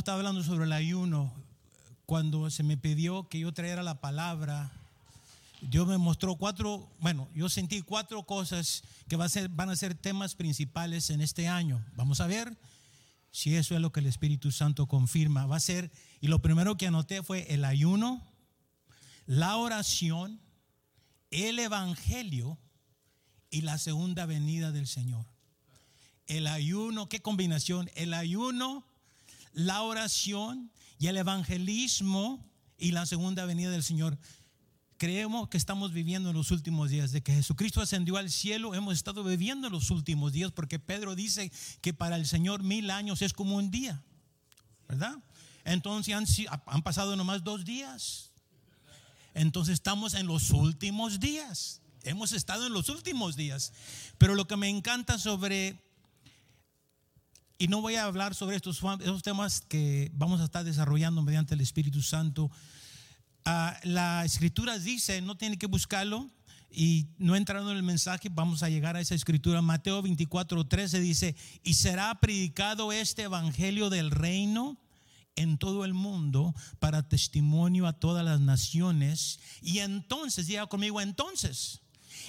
estado hablando sobre el ayuno, cuando se me pidió que yo trajera la palabra, Dios me mostró cuatro, bueno, yo sentí cuatro cosas que va a ser, van a ser temas principales en este año. Vamos a ver si eso es lo que el Espíritu Santo confirma. Va a ser, y lo primero que anoté fue el ayuno, la oración, el Evangelio y la segunda venida del Señor. El ayuno, qué combinación, el ayuno, la oración y el evangelismo y la segunda venida del Señor. Creemos que estamos viviendo en los últimos días, de que Jesucristo ascendió al cielo, hemos estado viviendo en los últimos días, porque Pedro dice que para el Señor mil años es como un día, ¿verdad? Entonces han, han pasado nomás dos días. Entonces estamos en los últimos días. Hemos estado en los últimos días. Pero lo que me encanta sobre y no voy a hablar sobre estos, temas que vamos a estar desarrollando mediante el Espíritu Santo. Ah, la escritura dice, no tiene que buscarlo, y no entrando en el mensaje, vamos a llegar a esa escritura. Mateo 24, 13 dice, y será predicado este evangelio del reino en todo el mundo para testimonio a todas las naciones. Y entonces, diga conmigo, entonces,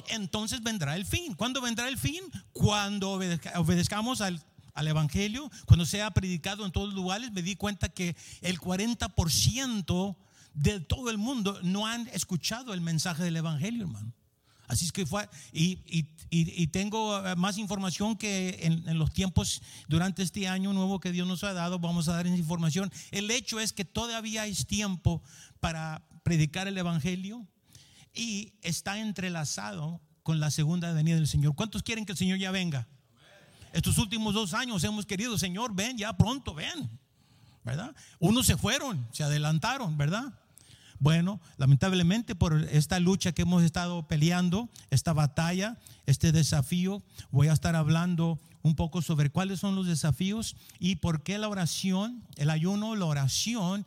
entonces vendrá el fin. ¿Cuándo vendrá el fin? Cuando obedezcamos al al Evangelio, cuando se ha predicado en todos los lugares, me di cuenta que el 40% de todo el mundo no han escuchado el mensaje del Evangelio, hermano. Así es que fue, y, tengo eh, más información que en, los tiempos durante este año nuevo que Dios nos ha dado, vamos a dar esa información. El hecho es que todavía hay tiempo para predicar el Evangelio y está entrelazado con la segunda venida del Señor. ¿Cuántos quieren que el Señor ya venga? Estos últimos dos años hemos querido, Señor, ven, ya pronto, ven. ¿Verdad? Unos se fueron, se adelantaron, ¿verdad? Bueno, lamentablemente por esta lucha que hemos estado peleando, esta batalla, este desafío, voy a estar hablando un poco sobre cuáles son los desafíos y por qué la oración, el ayuno, la oración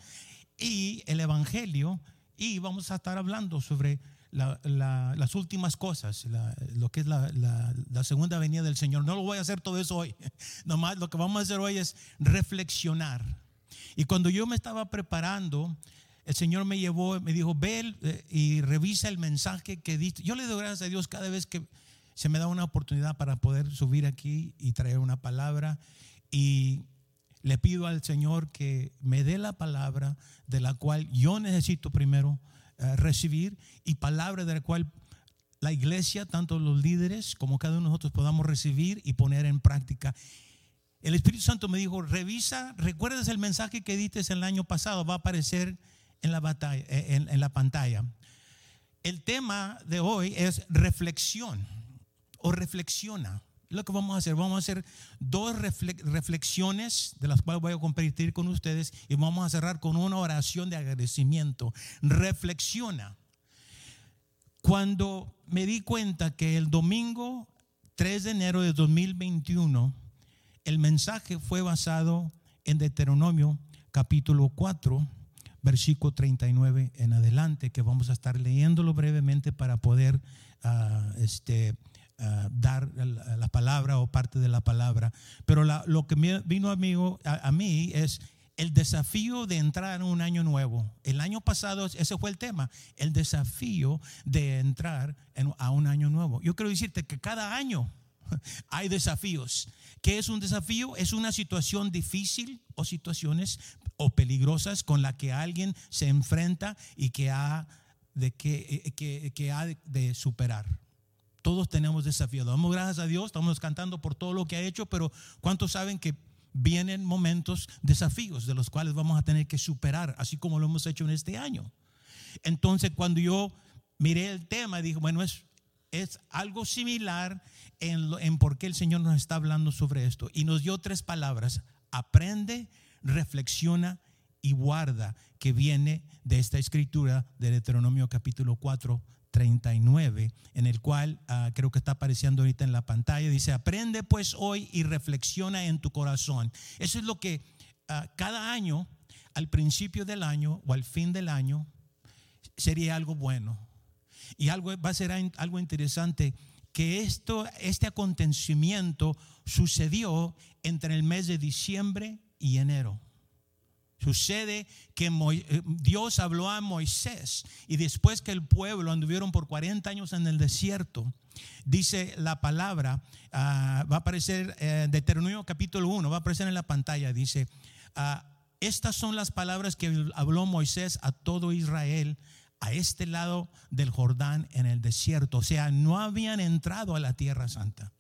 y el evangelio. Y vamos a estar hablando sobre las últimas cosas, lo que es la, segunda venida del Señor. No lo voy a hacer todo eso hoy. Nomás lo que vamos a hacer hoy es reflexionar. Y cuando yo me estaba preparando, el Señor me llevó, me dijo, ve eh, y revisa el mensaje que diste. Yo le doy gracias a Dios cada vez que se me da una oportunidad para poder subir aquí y traer una palabra. Y le pido al Señor que me dé la palabra de la cual yo necesito primero recibir y palabra de la cual la iglesia, tanto los líderes como cada uno de nosotros podamos recibir y poner en práctica. El Espíritu Santo me dijo, revisa, recuerdas el mensaje que dices el año pasado, va a aparecer en la, batalla, eh, en la pantalla. El tema de hoy es reflexión o reflexiona lo que vamos a hacer. Vamos a hacer dos reflexiones de las cuales voy a compartir con ustedes y vamos a cerrar con una oración de agradecimiento. Reflexiona. Cuando me di cuenta que el domingo 3 de enero de 2021, el mensaje fue basado en Deuteronomio capítulo 4, versículo 39 en adelante, que vamos a estar leyéndolo brevemente para poder uh, este, eh, dar la, palabra o parte de la palabra. Pero lo que me vino amigo, a, mí es el desafío de entrar en un año nuevo. El año pasado ese fue el tema, el desafío de entrar a un año nuevo. Yo quiero decirte que cada año hay desafíos. ¿Qué es un desafío? Es una situación difícil o situaciones o peligrosas con la que alguien se enfrenta y que ha de, que, eh, que, que ha de superar. Todos tenemos desafíos. Damos gracias a Dios, estamos cantando por todo lo que ha hecho, pero ¿cuántos saben que vienen momentos, desafíos de los cuales vamos a tener que superar, así como lo hemos hecho en este año? Entonces, cuando yo miré el tema, dije, bueno, es, es algo similar en, en por qué el Señor nos está hablando sobre esto. Y nos dio tres palabras, aprende, reflexiona y guarda, que viene de esta escritura de Deuteronomio capítulo 4, 39, en el cual ah, creo que está apareciendo ahorita en la pantalla. Dice, aprende pues hoy y reflexiona en tu corazón. Eso es lo que ah, cada año, al principio del año o al fin del año, sería algo bueno. Y algo va a ser algo interesante que esto, este acontecimiento sucedió entre el mes de diciembre y enero. Sucede que eh, Dios habló a Moisés y después que el pueblo anduvieron por 40 años en el desierto, dice la palabra, ah, va a aparecer en eh, Deuteronomio capítulo 1, va a aparecer en la pantalla, dice, ah, estas son las palabras que habló Moisés a todo Israel a este lado del Jordán en el desierto. O sea, no habían entrado a la tierra santa.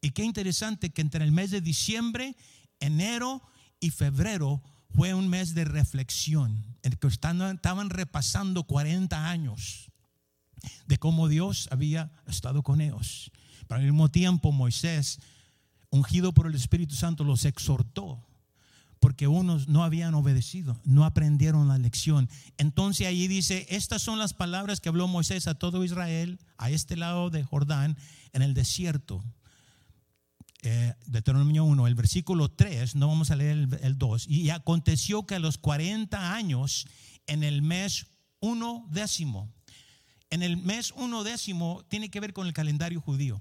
Y qué interesante que entre el mes de diciembre, enero y febrero fue un mes de reflexión, en que estaban repasando 40 años de cómo Dios había estado con ellos. Pero al mismo tiempo Moisés, ungido por el Espíritu Santo, los exhortó porque unos no habían obedecido, no aprendieron la lección. Entonces allí dice, estas son las palabras que habló Moisés a todo Israel, a este lado de Jordán, en el desierto. Eh, Deuteronomio 1, el versículo 3, no vamos a leer el, 2. Y aconteció que a los 40 años, en el mes uno décimo, en el mes uno décimo tiene que ver con el calendario judío.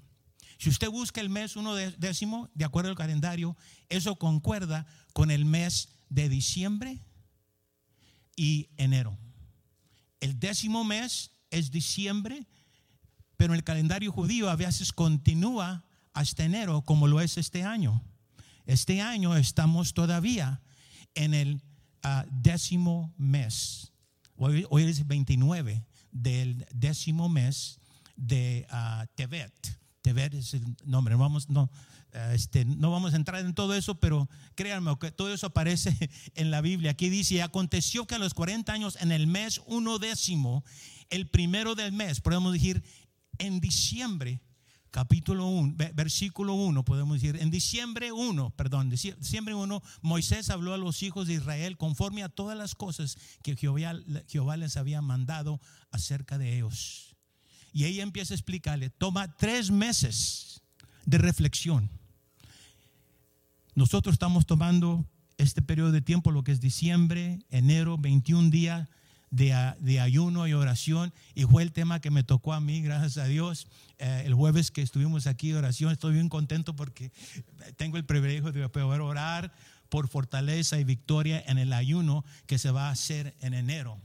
Si usted busca el mes uno décimo, de acuerdo al calendario, eso concuerda con el mes de diciembre y enero. El décimo mes es diciembre, pero el calendario judío a veces continúa hasta enero, como lo es este año. Este año estamos todavía en el ah, décimo mes. Hoy, es 29 del décimo mes de uh, Tevet. Tevet es el nombre. Vamos, no, ah, este, no vamos a entrar en todo eso, pero créanme que todo eso aparece en la Biblia. Aquí dice, aconteció que a los 40 años, en el mes uno décimo, el primero del mes, podemos decir, en diciembre, capítulo 1, versículo 1, podemos decir, en diciembre 1, perdón, diciembre 1, Moisés habló a los hijos de Israel conforme a todas las cosas que Jehová, Jehová les había mandado acerca de ellos. Y ella empieza a explicarle, toma tres meses de reflexión. Nosotros estamos tomando este periodo de tiempo, lo que es diciembre, enero, 21 días de, ayuno y oración y fue el tema que me tocó a mí, gracias a Dios. Eh, el jueves que estuvimos aquí de oración, estoy bien contento porque tengo el privilegio de poder orar por fortaleza y victoria en el ayuno que se va a hacer en enero.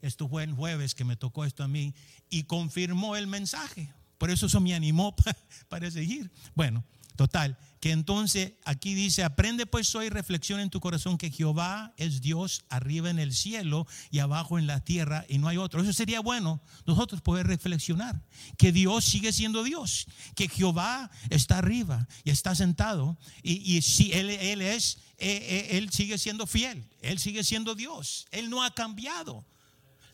Esto fue el jueves que me tocó esto a mí y confirmó el mensaje. Por eso eso me animó para seguir. Bueno, Total, que entonces aquí dice, aprende pues hoy, reflexión en tu corazón que Jehová es Dios arriba en el cielo y abajo en la tierra y no hay otro. Eso sería bueno nosotros poder reflexionar, que Dios sigue siendo Dios, que Jehová está arriba y está sentado y, si él, él es, eh, eh, Él sigue siendo fiel, Él sigue siendo Dios, Él no ha cambiado.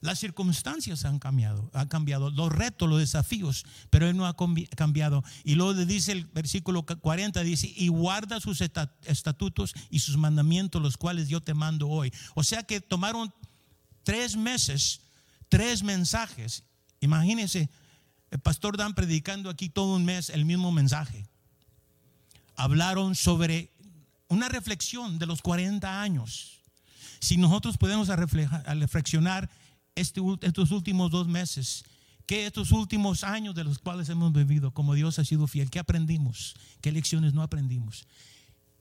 Las circunstancias han cambiado, han cambiado, los retos, los desafíos, pero Él no ha cambiado. Y luego dice el versículo 40, dice, y guarda sus estatutos y sus mandamientos, los cuales yo te mando hoy. O sea que tomaron tres meses, tres mensajes. Imagínense, el pastor Dan predicando aquí todo un mes el mismo mensaje. Hablaron sobre una reflexión de los 40 años. Si nosotros podemos reflexionar este estos últimos dos meses, que estos últimos años de los cuales hemos vivido, como Dios ha sido fiel, ¿qué aprendimos? ¿Qué lecciones no aprendimos?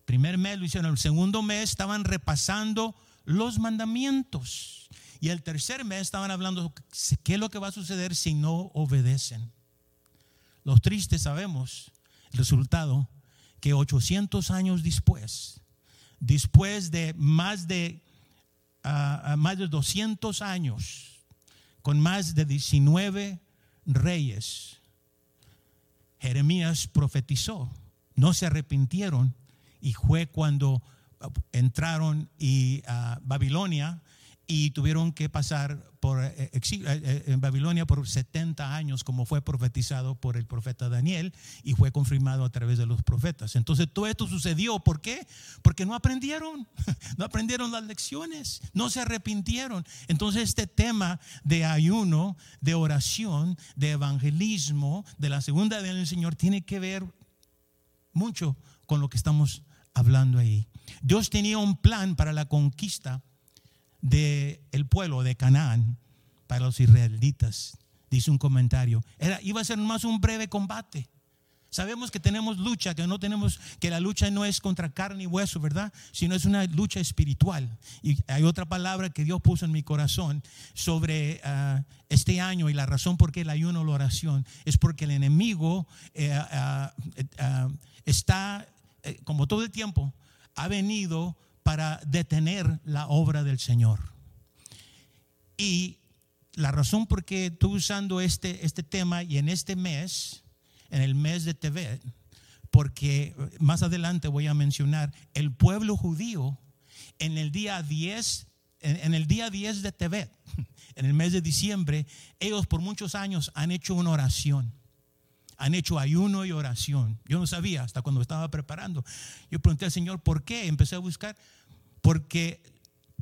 Primer mes lo hicieron, el segundo mes estaban repasando los mandamientos y el tercer mes estaban hablando qué es lo que va a suceder si no obedecen. Los tristes sabemos el resultado que 800 años después, después de más de más de 200 años, con más de 19 reyes, Jeremías profetizó, no se arrepintieron y fue cuando entraron y a Babilonia y tuvieron que pasar por eh, eh, eh, en Babilonia por 70 años, como fue profetizado por el profeta Daniel y fue confirmado a través de los profetas. Entonces todo esto sucedió, ¿por qué? Porque no aprendieron, no aprendieron las lecciones, no se arrepintieron. Entonces este tema de ayuno, de oración, de evangelismo, de la segunda del Señor, tiene que ver mucho con lo que estamos hablando ahí. Dios tenía un plan para la conquista del el pueblo de Canaán para los israelitas. Dice un comentario. Era, iba a ser más un breve combate. Sabemos que tenemos lucha, que no tenemos, que la lucha no es contra carne y hueso, ¿verdad? Sino es una lucha espiritual. Y hay otra palabra que Dios puso en mi corazón sobre ah, este año y la razón por qué el ayuno la oración es porque el enemigo eh, ah, ah, está, eh, como todo el tiempo, ha venido para detener la obra del Señor. Y la razón por qué estoy usando este, este tema y en este mes, en el mes de Tevet, porque más adelante voy a mencionar el pueblo judío en el día 10, en, el día 10 de Tevet, en el mes de diciembre, ellos por muchos años han hecho una oración. Han hecho ayuno y oración. Yo no sabía hasta cuando estaba preparando. Yo pregunté al Señor, ¿por qué? Empecé a buscar. Porque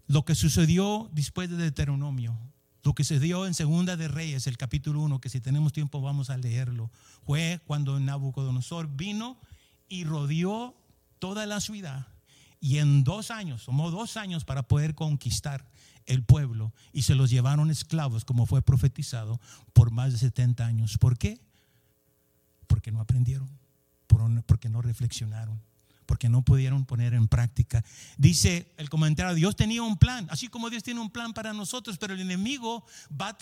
lo que sucedió después de Deuteronomio, lo que se dio en Segunda de Reyes, el capítulo 1, que si tenemos tiempo vamos a leerlo, fue cuando Nabucodonosor vino y rodeó toda la ciudad. Y en dos años, tomó dos años para poder conquistar el pueblo y se los llevaron esclavos, como fue profetizado, por más de 70 años. ¿Por qué? Porque no aprendieron, porque no reflexionaron porque no pudieron poner en práctica. Dice el comentario, Dios tenía un plan, así como Dios tiene un plan para nosotros, pero el enemigo va a,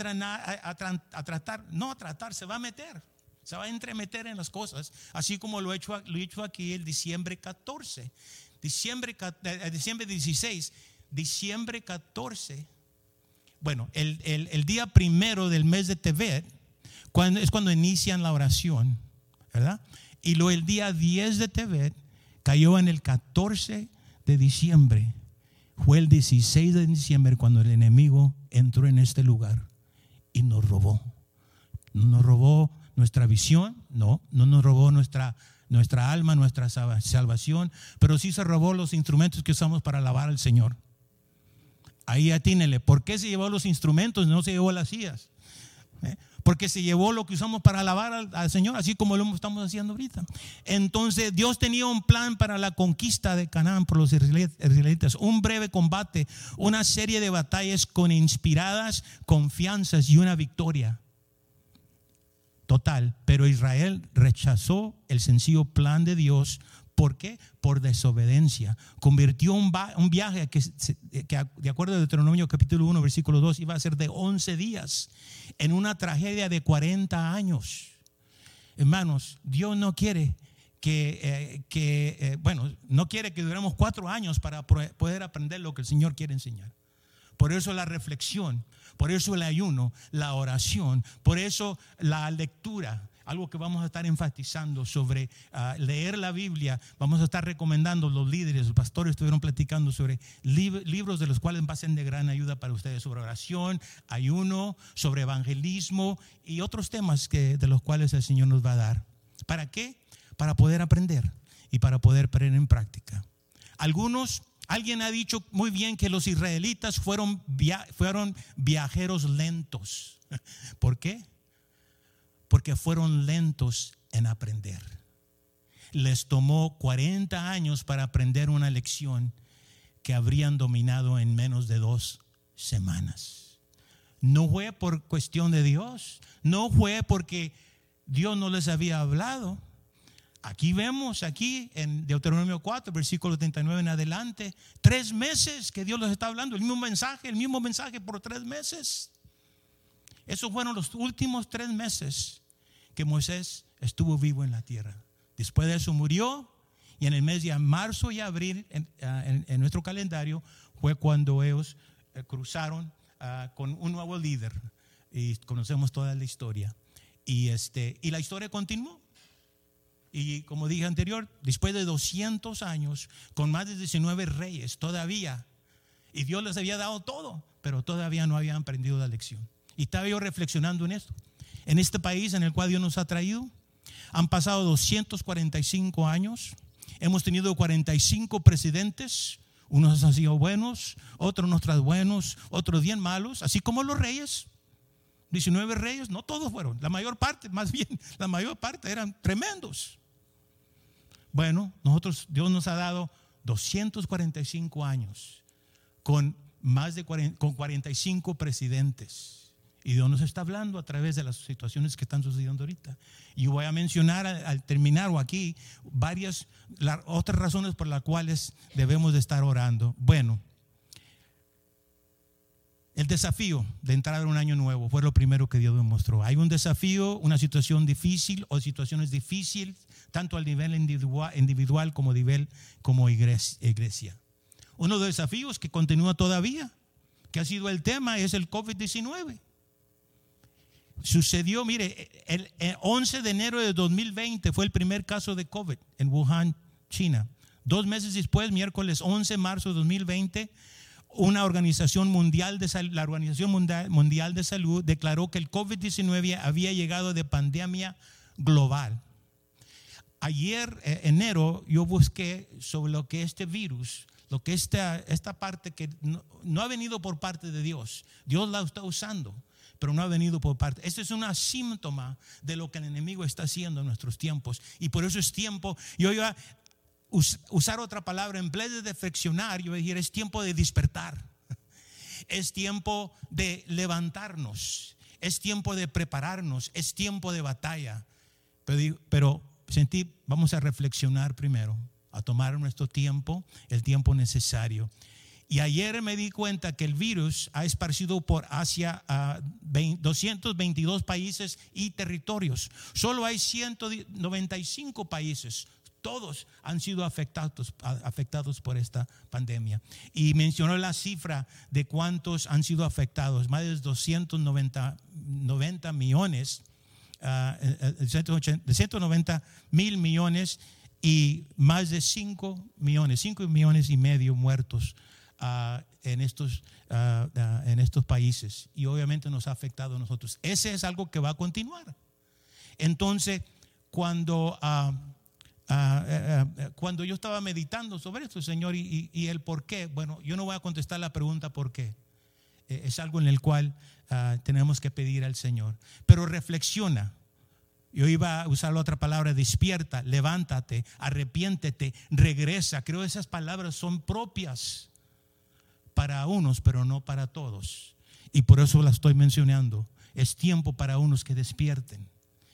tratar, no a tratar, se va a meter, se va a entremeter en las cosas, así como lo he hecho, lo he hecho aquí el diciembre 14, diciembre, eh, diciembre 16, diciembre 14. Bueno, el, día primero del mes de Tevet cuando, es cuando inician la oración, ¿verdad? Y luego el día 10 de Tevet cayó en el 14 de diciembre. Fue el 16 de diciembre cuando el enemigo entró en este lugar y nos robó. No nos robó nuestra visión, no, no nos robó nuestra, nuestra alma, nuestra salvación, pero sí se robó los instrumentos que usamos para alabar al Señor. Ahí atínele, ¿por qué se llevó los instrumentos? No se llevó las sillas. ¿Eh? Porque se llevó lo que usamos para alabar al, Señor, así como lo estamos haciendo ahorita. Entonces Dios tenía un plan para la conquista de Canaán por los israelitas, un breve combate, una serie de batallas con inspiradas confianzas y una victoria total. Pero Israel rechazó el sencillo plan de Dios ¿Por qué? Por desobediencia. Convirtió un, viaje que, de acuerdo a Deuteronomio capítulo 1, versículo 2, iba a ser de 11 días en una tragedia de 40 años. Hermanos, Dios no quiere que, eh, eh, bueno, no quiere que duremos cuatro años para poder aprender lo que el Señor quiere enseñar. Por eso la reflexión, por eso el ayuno, la oración, por eso la lectura algo que vamos a estar enfatizando sobre ah, leer la Biblia. Vamos a estar recomendando, los líderes, los pastores estuvieron platicando sobre libros de los cuales va a ser de gran ayuda para ustedes, sobre oración, ayuno, sobre evangelismo y otros temas que, de los cuales el Señor nos va a dar. ¿Para qué? Para poder aprender y para poder poner en práctica. Algunos Alguien ha dicho muy bien que los israelitas fueron, fueron viajeros lentos. ¿Por qué? Porque fueron lentos en aprender. Les tomó 40 años para aprender una lección que habrían dominado en menos de dos semanas. No fue por cuestión de Dios, no fue porque Dios no les había hablado. Aquí vemos, aquí en Deuteronomio 4, versículo 39 en adelante, tres meses que Dios les está hablando, el mismo mensaje, el mismo mensaje por tres meses. Esos fueron los últimos tres meses que Moisés estuvo vivo en la tierra. Después de eso murió y en el mes de marzo y abril ah, en, nuestro calendario fue cuando ellos eh, cruzaron ah, con un nuevo líder y conocemos toda la historia. Y, este, y la historia continuó. Y como dije anterior, después de 200 años, con más de 19 reyes, todavía, y Dios les había dado todo, pero todavía no habían aprendido la lección. Y estaba yo reflexionando en esto en este país en el cual Dios nos ha traído. Han pasado 245 años. Hemos tenido 45 presidentes. Unos han sido buenos, otros no tan buenos, otros bien malos, así como los reyes. 19 reyes, no todos fueron, la mayor parte, más bien, la mayor parte eran tremendos. Bueno, nosotros, Dios nos ha dado 245 años con más de con 45 presidentes Y Dios nos está hablando a través de las situaciones que están sucediendo ahorita. Y voy a mencionar al, terminar o aquí varias otras razones por las cuales debemos de estar orando. Bueno, el desafío de entrar en un año nuevo fue lo primero que Dios me mostró. Hay un desafío, una situación difícil o situaciones difíciles, tanto al nivel individual, como a nivel como iglesia. Uno de los desafíos que continúa todavía, que ha sido el tema, es el COVID-19. Sucedió, mire, el, 11 de enero de 2020 fue el primer caso de COVID en Wuhan, China. Dos meses después, miércoles 11 de marzo de 2020, una organización mundial de la Organización Mundial de Salud declaró que el COVID-19 había llegado de pandemia global. Ayer, eh, enero, yo busqué sobre lo que este virus, lo que esta, esta parte que no, ha venido por parte de Dios, Dios la está usando, pero no ha venido por parte. Este es un síntoma de lo que el enemigo está haciendo en nuestros tiempos. Y por eso es tiempo, yo iba usar otra palabra, en vez de reflexionar, yo voy a decir, es tiempo de despertar. Es tiempo de levantarnos. Es tiempo de prepararnos. Es tiempo de batalla. Pero, pero sentí, vamos a reflexionar primero, a tomar nuestro tiempo, el tiempo necesario. Y ayer me di cuenta que el virus ha esparcido por Asia a 222 países y territorios. Solo hay 195 países todos han sido afectados, por esta pandemia. Y mencionó la cifra de cuántos han sido afectados, más de 290 90 millones, uh, de 190 mil millones y más de 5 millones, 5 millones y medio muertos ah, en, estos, en estos países. Y obviamente nos ha afectado a nosotros. Ese es algo que va a continuar. Entonces, cuando... Ah, eh, eh, cuando yo estaba meditando sobre esto, Señor, y, el por qué, bueno, yo no voy a contestar la pregunta por qué. Eh, es algo en el cual ah, tenemos que pedir al Señor. Pero reflexiona. Yo iba a usar la otra palabra, despierta, levántate, arrepiéntete, regresa. Creo que esas palabras son propias para unos, pero no para todos. Y por eso las estoy mencionando. Es tiempo para unos que despierten.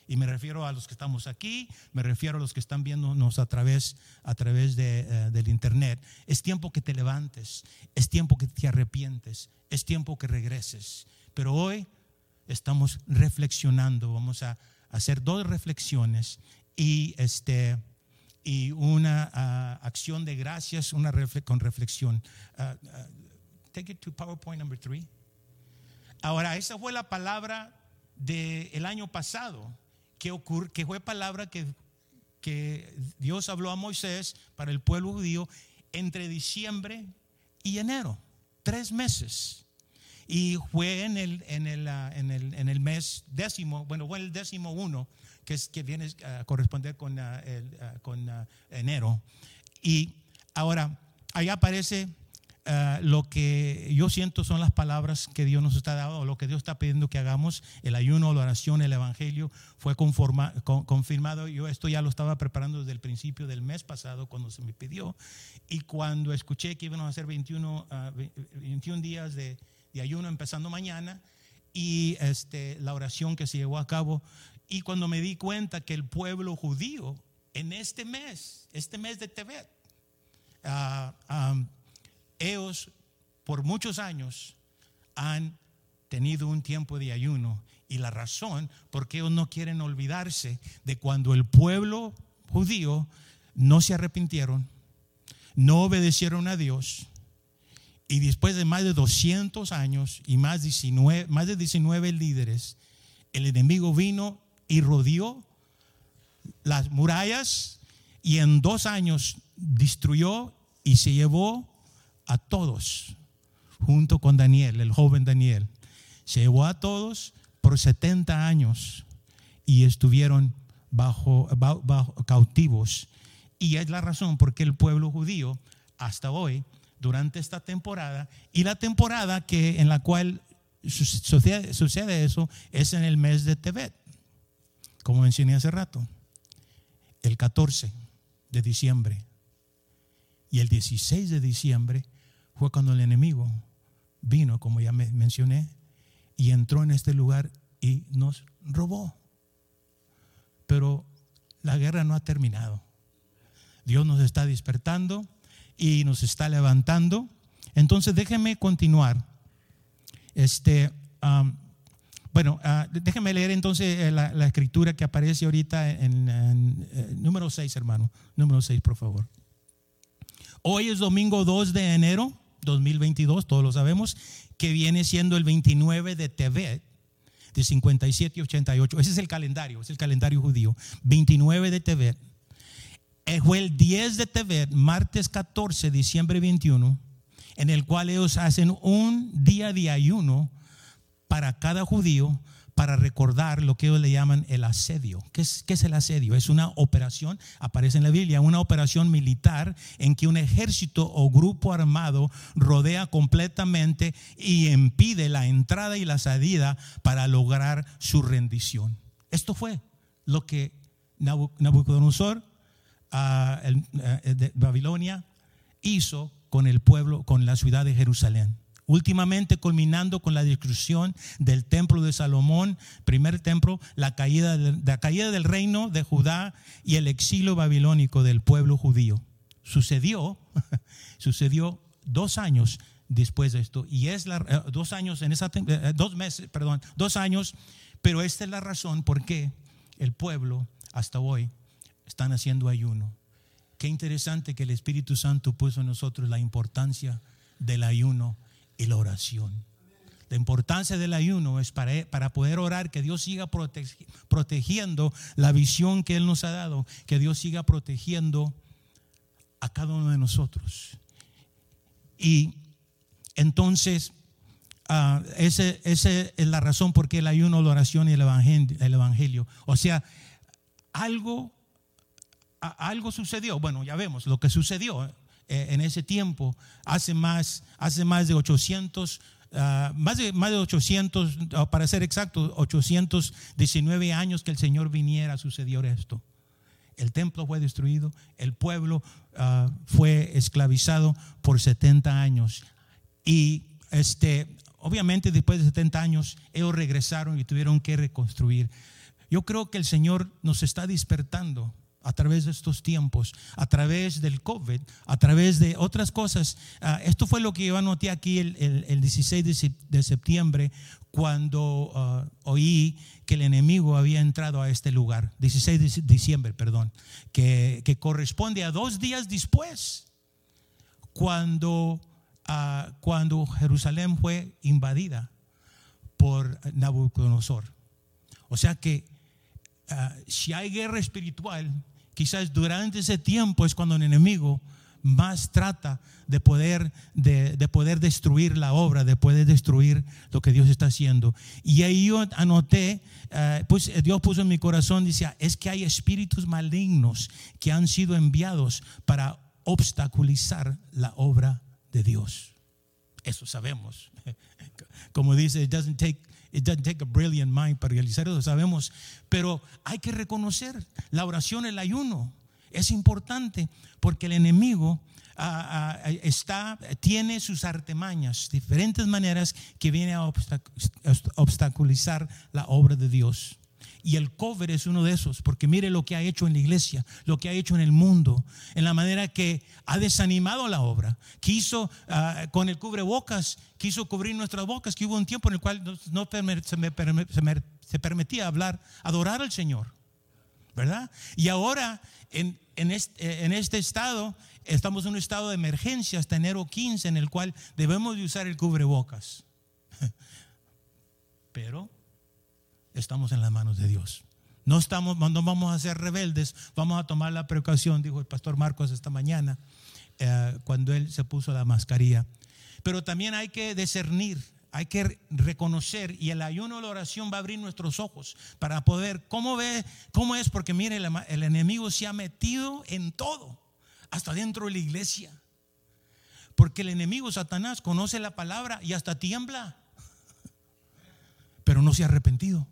Y me refiero a los que estamos aquí, me refiero a los que están viéndonos a través, a través de, eh, del internet. Es tiempo que te levantes, es tiempo que te arrepientes, es tiempo que regreses. Pero hoy estamos reflexionando, vamos a hacer dos reflexiones y, este, y una ah, acción de gracias una con reflexión. Ah, take it to PowerPoint number three. Ahora, esa fue la palabra del año pasado que, ocurre, que fue palabra que, que Dios habló a Moisés para el pueblo judío entre diciembre y enero, tres meses. Y fue en el, en el, ah, en el, en el mes décimo, bueno, fue el décimo uno, que, es, que viene a corresponder con, ah, ah, con enero. Y ahora, ahí aparece eh, lo que yo siento son las palabras que Dios nos está dando, o lo que Dios está pidiendo que hagamos, el ayuno, la oración, el evangelio, fue confirmado. Yo esto ya lo estaba preparando desde el principio del mes pasado cuando se me pidió. Y cuando escuché que íbamos a hacer 21, 21 ah, días de, de, ayuno empezando mañana, y este, la oración que se llevó a cabo, y cuando me di cuenta que el pueblo judío en este mes, este mes de Tebet, uh, ellos por muchos años han tenido un tiempo de ayuno. Y la razón por qué ellos no quieren olvidarse de cuando el pueblo judío no se arrepintieron, no obedecieron a Dios y después de más de 200 años y más, 19, más de 19 líderes, el enemigo vino y rodeó las murallas y en dos años destruyó y se llevó a todos, junto con Daniel, el joven Daniel. Se llevó a todos por 70 años y estuvieron bajo, cautivos. Y es la razón por qué el pueblo judío hasta hoy, durante esta temporada, y la temporada que, en la cual sucede, sucede eso es en el mes de Tebet, como mencioné hace rato, el 14 de diciembre. Y el 16 de diciembre fue cuando el enemigo vino, como ya mencioné, y entró en este lugar y nos robó. Pero la guerra no ha terminado. Dios nos está despertando y nos está levantando. Entonces déjenme continuar. Este, bueno, uh, déjenme leer entonces eh, la, escritura que aparece ahorita en, eh, número 6, hermano. Número 6, por favor. Hoy es domingo 2 de enero 2022, todos lo sabemos, que viene siendo el 29 de Tevet de 57 y 88. Ese es el calendario, es el calendario judío. 29 de Tevet. Eh, fue el 10 de Tevet, martes 14, diciembre 21, en el cual ellos hacen un día de ayuno para cada judío para recordar lo que ellos le llaman el asedio. ¿Qué es, ¿Qué es, el asedio? Es una operación, aparece en la Biblia, una operación militar en que un ejército o grupo armado rodea completamente y impide la entrada y la salida para lograr su rendición. Esto fue lo que Nabucodonosor ah, eh, de Babilonia hizo con el pueblo, con la ciudad de Jerusalén últimamente culminando con la destrucción del templo de Salomón, primer templo, la caída, la caída del reino de Judá y el exilio babilónico del pueblo judío. Sucedió, sucedió dos años después de esto y es la, eh, dos años en esa eh, dos meses, perdón, dos años, pero esta es la razón por qué el pueblo hasta hoy están haciendo ayuno. Qué interesante que el Espíritu Santo puso en nosotros la importancia del ayuno y la oración. La importancia del ayuno es para, para poder orar, que Dios siga protegiendo la visión que Él nos ha dado, que Dios siga protegiendo a cada uno de nosotros. Y entonces, uh, esa es la razón por qué el ayuno, la oración y el evangelio. El evangelio. O sea, algo, algo sucedió. Bueno, ya vemos lo que sucedió. Eh, en ese tiempo, hace más, hace más de 800, ah, más, de, más de 800, para ser exacto, 819 años que el Señor viniera, sucedió esto. El templo fue destruido, el pueblo ah, fue esclavizado por 70 años. Y este, obviamente después de 70 años, ellos regresaron y tuvieron que reconstruir. Yo creo que el Señor nos está despertando a través de estos tiempos, a través del COVID, a través de otras cosas. Ah, esto fue lo que yo anoté aquí el, 16 de, septiembre cuando ah, oí que el enemigo había entrado a este lugar. 16 de diciembre, perdón, que, corresponde a dos días después, cuando, ah, cuando Jerusalén fue invadida por Nabucodonosor. O sea que si hay guerra espiritual, quizás durante ese tiempo es cuando el enemigo más trata de poder, de, poder destruir la obra, de poder destruir lo que Dios está haciendo. Y ahí yo anoté, eh, pues Dios puso en mi corazón, dice, es que hay espíritus malignos que han sido enviados para obstaculizar la obra de Dios. Eso sabemos. Como dice, it doesn't take It doesn't take a brilliant mind para realizar eso, sabemos. Pero hay que reconocer la oración, el ayuno. Es importante porque el enemigo ah, ah, está, tiene sus artemañas, diferentes maneras que viene a obstaculizar la obra de Dios. Y el cover es uno de esos, porque mire lo que ha hecho en la iglesia, lo que ha hecho en el mundo, en la manera que ha desanimado la obra. Quiso, ah, con el cubrebocas, quiso cubrir nuestras bocas, que hubo un tiempo en el cual no se, permitía hablar, adorar al Señor. ¿Verdad? Y ahora, en, este, en este estado, estamos en un estado de emergencia hasta enero 15, en el cual debemos de usar el cubrebocas. Pero estamos en las manos de Dios. No, estamos, no vamos a ser rebeldes, vamos a tomar la precaución, dijo el pastor Marcos esta mañana, eh, cuando él se puso la mascarilla. Pero también hay que discernir, hay que reconocer y el ayuno de la oración va a abrir nuestros ojos para poder, ¿cómo ve? ¿Cómo es? Porque mire, el, el enemigo se ha metido en todo, hasta dentro de la iglesia. Porque el enemigo Satanás conoce la palabra y hasta tiembla, pero no se ha arrepentido.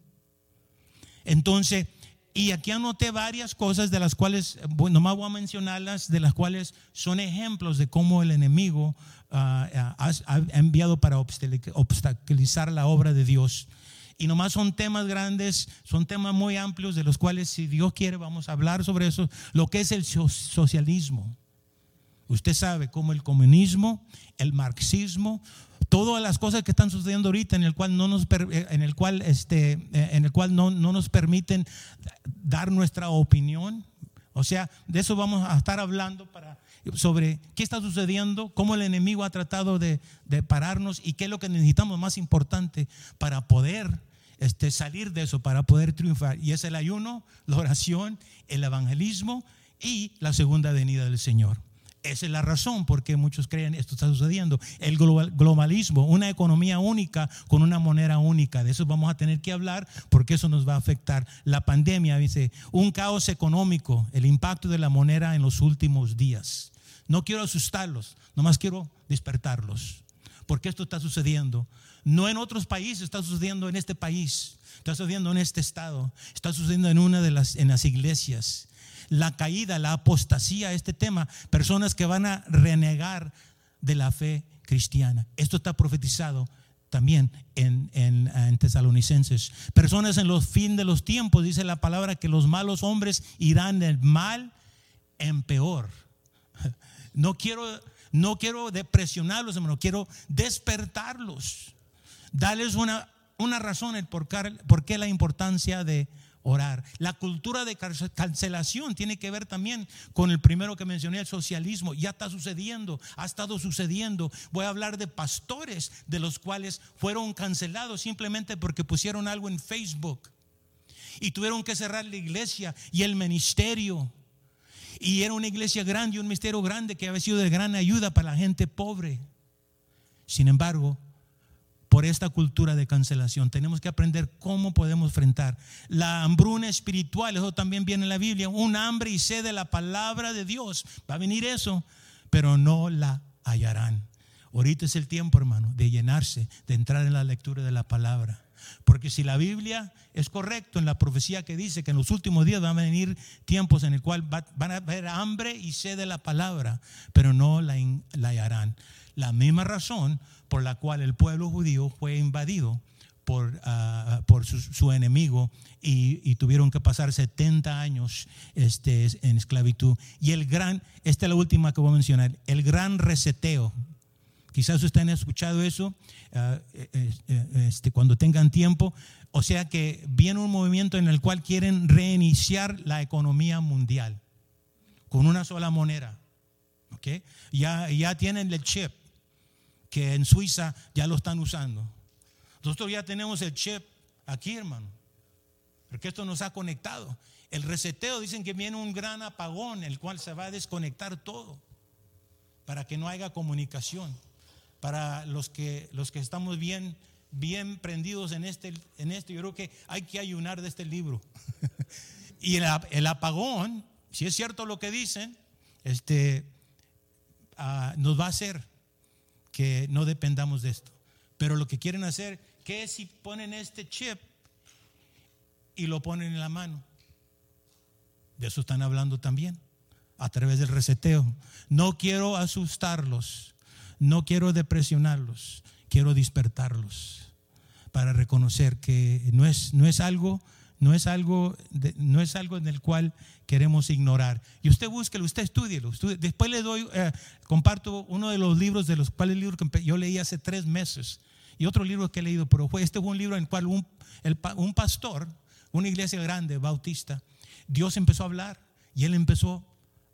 Entonces, y aquí anoté varias cosas de las cuales, bueno, nomás voy a mencionarlas, de las cuales son ejemplos de cómo el enemigo ah, ah, ha, enviado para obstaculizar la obra de Dios. Y nomás son temas grandes, son temas muy amplios de los cuales si Dios quiere vamos a hablar sobre eso, lo que es el socialismo. Usted sabe cómo el comunismo, el marxismo, todas las cosas que están sucediendo ahorita en el cual no nos eh, en el cual este eh, en el cual no, nos permiten dar nuestra opinión. O sea de eso vamos a estar hablando para sobre qué está sucediendo cómo el enemigo ha tratado de, pararnos y qué es lo que necesitamos más importante para poder este, salir de eso para poder triunfar. Y es el ayuno la oración el evangelismo y la segunda venida del Señor esa es la razón por qué muchos creen esto está sucediendo. El globalismo, una economía única con una moneda única. De eso vamos a tener que hablar porque eso nos va a afectar. La pandemia, dice, un caos económico, el impacto de la moneda en los últimos días. No quiero asustarlos, nomás quiero despertarlos. Porque esto está sucediendo. No en otros países, está sucediendo en este país. Está sucediendo en este estado. Está sucediendo en una de las en las iglesias la caída, la apostasía, este tema, personas que van a renegar de la fe cristiana. Esto está profetizado también en, en, tesalonicenses. Personas en los fin de los tiempos, dice la palabra, que los malos hombres irán del mal en peor. No quiero, no quiero depresionarlos, hermano, quiero despertarlos. Darles una, una razón por qué la importancia de orar. La cultura de cancelación tiene que ver también con el primero que mencioné, el socialismo. Ya está sucediendo, ha estado sucediendo. Voy a hablar de pastores de los cuales fueron cancelados simplemente porque pusieron algo en Facebook y tuvieron que cerrar la iglesia y el ministerio. Y era una iglesia grande un ministerio grande que había sido de gran ayuda para la gente pobre. Sin embargo, por esta cultura de cancelación. Tenemos que aprender cómo podemos enfrentar la hambruna espiritual. Eso también viene en la Biblia. Un hambre y sed de la palabra de Dios. Va a venir eso, pero no la hallarán. Ahorita es el tiempo, hermano, de llenarse, de entrar en la lectura de la palabra. Porque si la Biblia es correcto en la profecía que dice que en los últimos días van a venir tiempos en el cual van a haber hambre y sed de la palabra, pero no la, la hallarán. La misma razón por la cual el pueblo judío fue invadido por, ah, por su, enemigo y, tuvieron que pasar 70 años este, en esclavitud. Y el gran, esta es la última que voy a mencionar, el gran reseteo. Quizás ustedes han escuchado eso ah, eh, eh, eh, este, cuando tengan tiempo. O sea que viene un movimiento en el cual quieren reiniciar la economía mundial con una sola moneda. ¿okay? Ya, ya tienen el chip que en Suiza ya lo están usando. Nosotros ya tenemos el chip aquí, hermano, porque esto nos ha conectado. El reseteo dicen que viene un gran apagón, el cual se va a desconectar todo para que no haya comunicación. Para los que, los que estamos bien, bien prendidos en este, en esto, yo creo que hay que ayunar de este libro. y el, el, apagón, si es cierto lo que dicen, este, ah, nos va a hacer que no dependamos de esto. Pero lo que quieren hacer, ¿qué es si ponen este chip y lo ponen en la mano? De eso están hablando también, a través del reseteo. No quiero asustarlos, no quiero depresionarlos, quiero despertarlos para reconocer que no es, no es algo no es algo, no es algo en el cual queremos ignorar. Y usted búsquelo, usted estudielo. Después le doy, eh, comparto uno de los libros de los cuales libro que yo leí hace tres meses y otro libro que he leído, pero fue, este fue un libro en el cual un, un pastor, una iglesia grande, bautista, Dios empezó a hablar y él empezó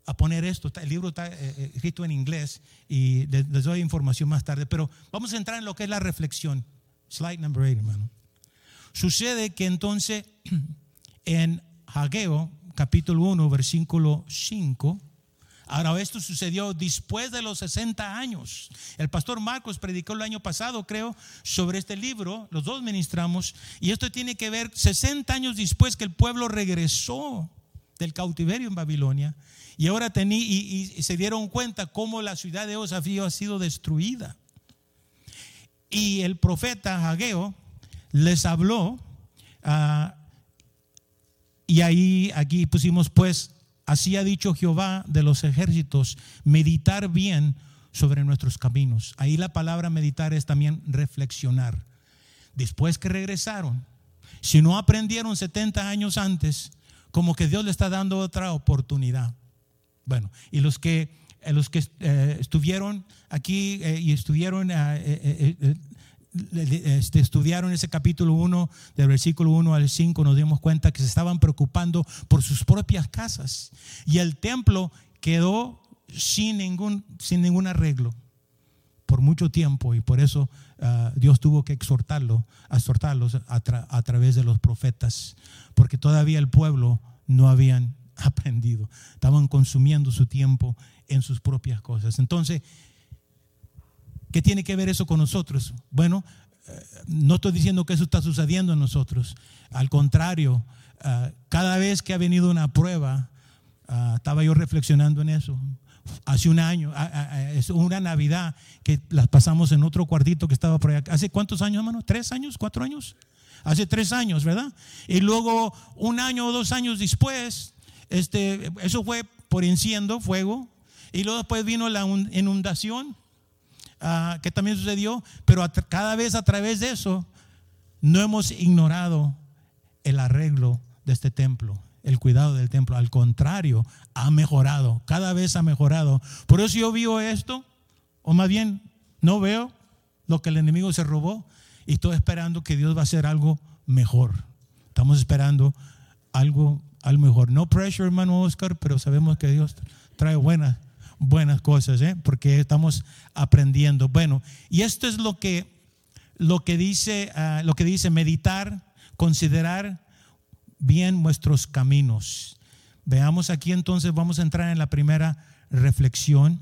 a poner esto. El libro está eh, eh, escrito en inglés y les, doy información más tarde, pero vamos a entrar en lo que es la reflexión. Slide number eight, hermano. Sucede que entonces en Hageo, capítulo 1, versículo 5, Ahora, esto sucedió después de los 60 años. El pastor Marcos predicó el año pasado, creo, sobre este libro. Los dos ministramos. Y esto tiene que ver 60 años después que el pueblo regresó del cautiverio en Babilonia. Y ahora tení, y, se dieron cuenta cómo la ciudad de Osafío ha sido destruida. Y el profeta Hageo les habló Y ahí, aquí pusimos, pues, así ha dicho Jehová de los ejércitos, meditar bien sobre nuestros caminos. Ahí la palabra meditar es también reflexionar. Después que regresaron, si no aprendieron 70 años antes, como que Dios le está dando otra oportunidad. Bueno, y los que, eh, los que eh, estuvieron aquí eh, y estuvieron este, estudiaron ese capítulo 1, del versículo 1 al 5, nos dimos cuenta que se estaban preocupando por sus propias casas. Y el templo quedó sin ningún, sin ningún arreglo por mucho tiempo y por eso ah, Dios tuvo que exhortarlo, exhortarlos a, a través de los profetas, porque todavía el pueblo no habían aprendido, estaban consumiendo su tiempo en sus propias cosas. Entonces, ¿Qué tiene que ver eso con nosotros? Bueno, eh, no estoy diciendo que eso está sucediendo en nosotros. Al contrario, eh, cada vez que ha venido una prueba, eh, estaba yo reflexionando en eso. Hace un año, es una Navidad que las pasamos en otro cuartito que estaba por allá. ¿Hace cuántos años, hermano? ¿Tres años? ¿Cuatro años? Hace tres años, ¿verdad? Y luego, un año o dos años después, este, eso fue por enciendo, fuego. Y luego después vino la inundación Ah, que también sucedió, pero cada vez a través de eso no hemos ignorado el arreglo de este templo, el cuidado del templo. Al contrario, ha mejorado, cada vez ha mejorado. Por eso yo veo esto, o más bien no veo lo que el enemigo se robó y estoy esperando que Dios va a hacer algo mejor. Estamos esperando algo, algo mejor. No pressure, hermano Oscar, pero sabemos que Dios trae buenas buenas cosas, ¿eh? porque estamos aprendiendo. Bueno, y esto es lo que, lo que, dice, ah, lo que dice meditar, considerar bien nuestros caminos. Veamos aquí entonces, vamos a entrar en la primera reflexión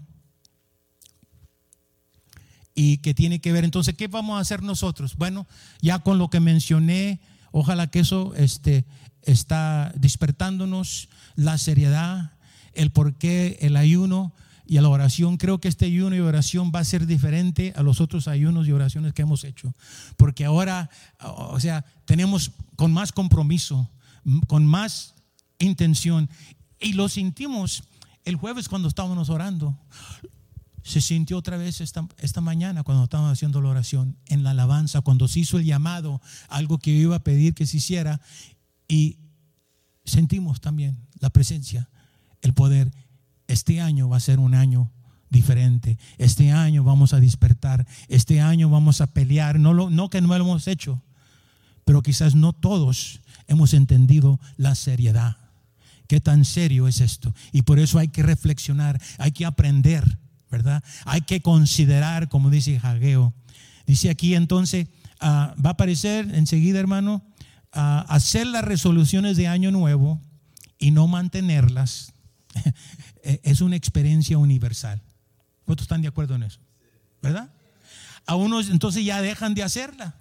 y que tiene que ver entonces, ¿qué vamos a hacer nosotros? Bueno, ya con lo que mencioné, ojalá que eso este, está despertándonos la seriedad, el por qué el ayuno y la oración. Creo que este ayuno y oración va a ser diferente a los otros ayunos y oraciones que hemos hecho. Porque ahora, o sea, tenemos con más compromiso, con más intención. Y lo sentimos el jueves cuando estábamos orando. Se sintió otra vez esta, esta mañana cuando estábamos haciendo la oración, en la alabanza, cuando se hizo el llamado, algo que yo iba a pedir que se hiciera. Y sentimos también la presencia el poder. Este año va a ser un año diferente. Este año vamos a despertar. Este año vamos a pelear. No, lo, no que no lo hemos hecho, pero quizás no todos hemos entendido la seriedad. ¿Qué tan serio es esto? Y por eso hay que reflexionar, hay que aprender, ¿verdad? Hay que considerar, como dice Hageo. Dice aquí entonces, ah, va a aparecer enseguida, hermano, ah, hacer las resoluciones de año nuevo y no mantenerlas es una experiencia universal. ¿Cuántos están de acuerdo en eso? ¿Verdad? A unos entonces ya dejan de hacerla.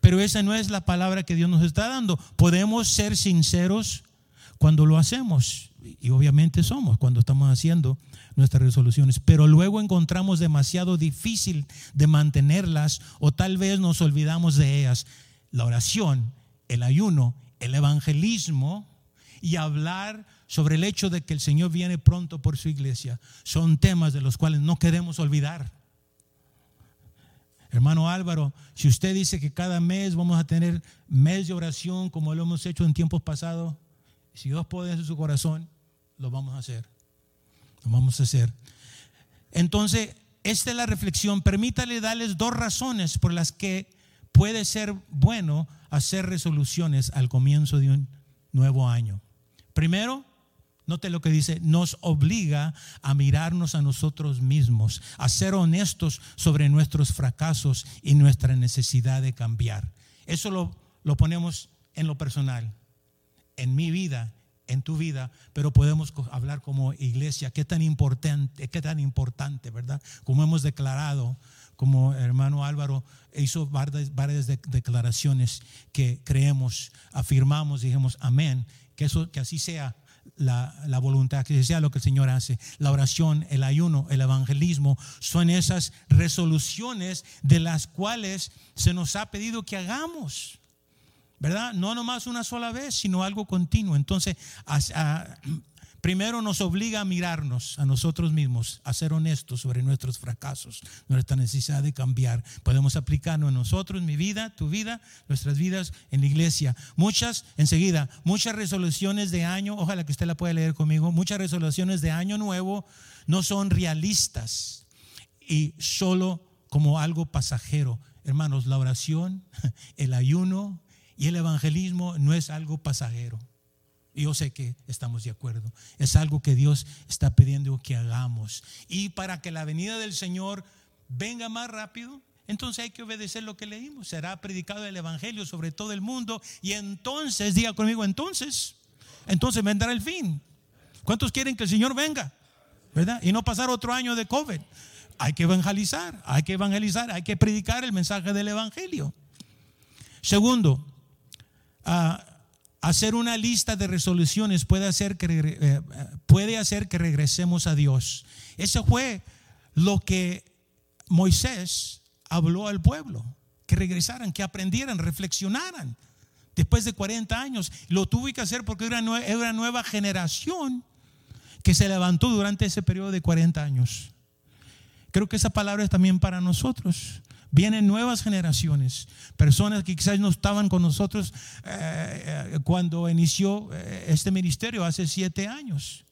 Pero esa no es la palabra que Dios nos está dando. Podemos ser sinceros cuando lo hacemos. Y obviamente somos cuando estamos haciendo nuestras resoluciones. Pero luego encontramos demasiado difícil de mantenerlas o tal vez nos olvidamos de ellas. La oración, el ayuno, el evangelismo y hablar sobre el hecho de que el Señor viene pronto por su iglesia son temas de los cuales no queremos olvidar. Hermano Álvaro, si usted dice que cada mes vamos a tener mes de oración como lo hemos hecho en tiempos pasados, si Dios puede en su corazón, lo vamos a hacer. Lo vamos a hacer. Entonces, esta es la reflexión. Permítale darles dos razones por las que puede ser bueno hacer resoluciones al comienzo de un nuevo año. Primero, Note lo que dice, nos obliga a mirarnos a nosotros mismos, a ser honestos sobre nuestros fracasos y nuestra necesidad de cambiar. Eso lo, lo ponemos en lo personal, en mi vida, en tu vida, pero podemos hablar como iglesia, qué tan importante, qué tan importante, ¿verdad? Como hemos declarado, como hermano Álvaro hizo varias, varias declaraciones que creemos, afirmamos, dijimos, amén, que eso, que así sea la, voluntad, que sea lo que el Señor hace. La oración, el ayuno, el evangelismo, son esas resoluciones de las cuales se nos ha pedido que hagamos. ¿verdad? No nomás una sola vez, sino algo continuo. Entonces, primero nos obliga a mirarnos a nosotros mismos, a ser honestos sobre nuestros fracasos, nuestra necesidad de cambiar. Podemos aplicarlo en nosotros, mi vida, tu vida, nuestras vidas en la iglesia. Muchas, enseguida, muchas resoluciones de año, ojalá que usted la pueda leer conmigo, muchas resoluciones de año nuevo no son realistas y solo como algo pasajero. Hermanos, la oración, el ayuno, y el evangelismo no es algo pasajero. Yo sé que estamos de acuerdo. Es algo que Dios está pidiendo que hagamos. Y para que la venida del Señor venga más rápido, entonces hay que obedecer lo que leímos. Será predicado el Evangelio sobre todo el mundo. Y entonces, diga conmigo, entonces, entonces vendrá el fin. ¿Cuántos quieren que el Señor venga? ¿Verdad? Y no pasar otro año de COVID. Hay que evangelizar, hay que evangelizar, hay que predicar el mensaje del Evangelio. Segundo, hacer una lista de resoluciones puede hacer, que, eh, puede hacer que regresemos a Dios. Eso fue lo que Moisés habló al pueblo, que regresaran, que aprendieran, reflexionaran. Después de 40 años, lo tuve que hacer porque era una nueva generación que se levantó durante ese periodo de 40 años. Creo que esa palabra es también para nosotros. Vienen nuevas generaciones, personas que quizás no estaban con nosotros eh, eh, cuando inició eh, este ministerio hace siete años,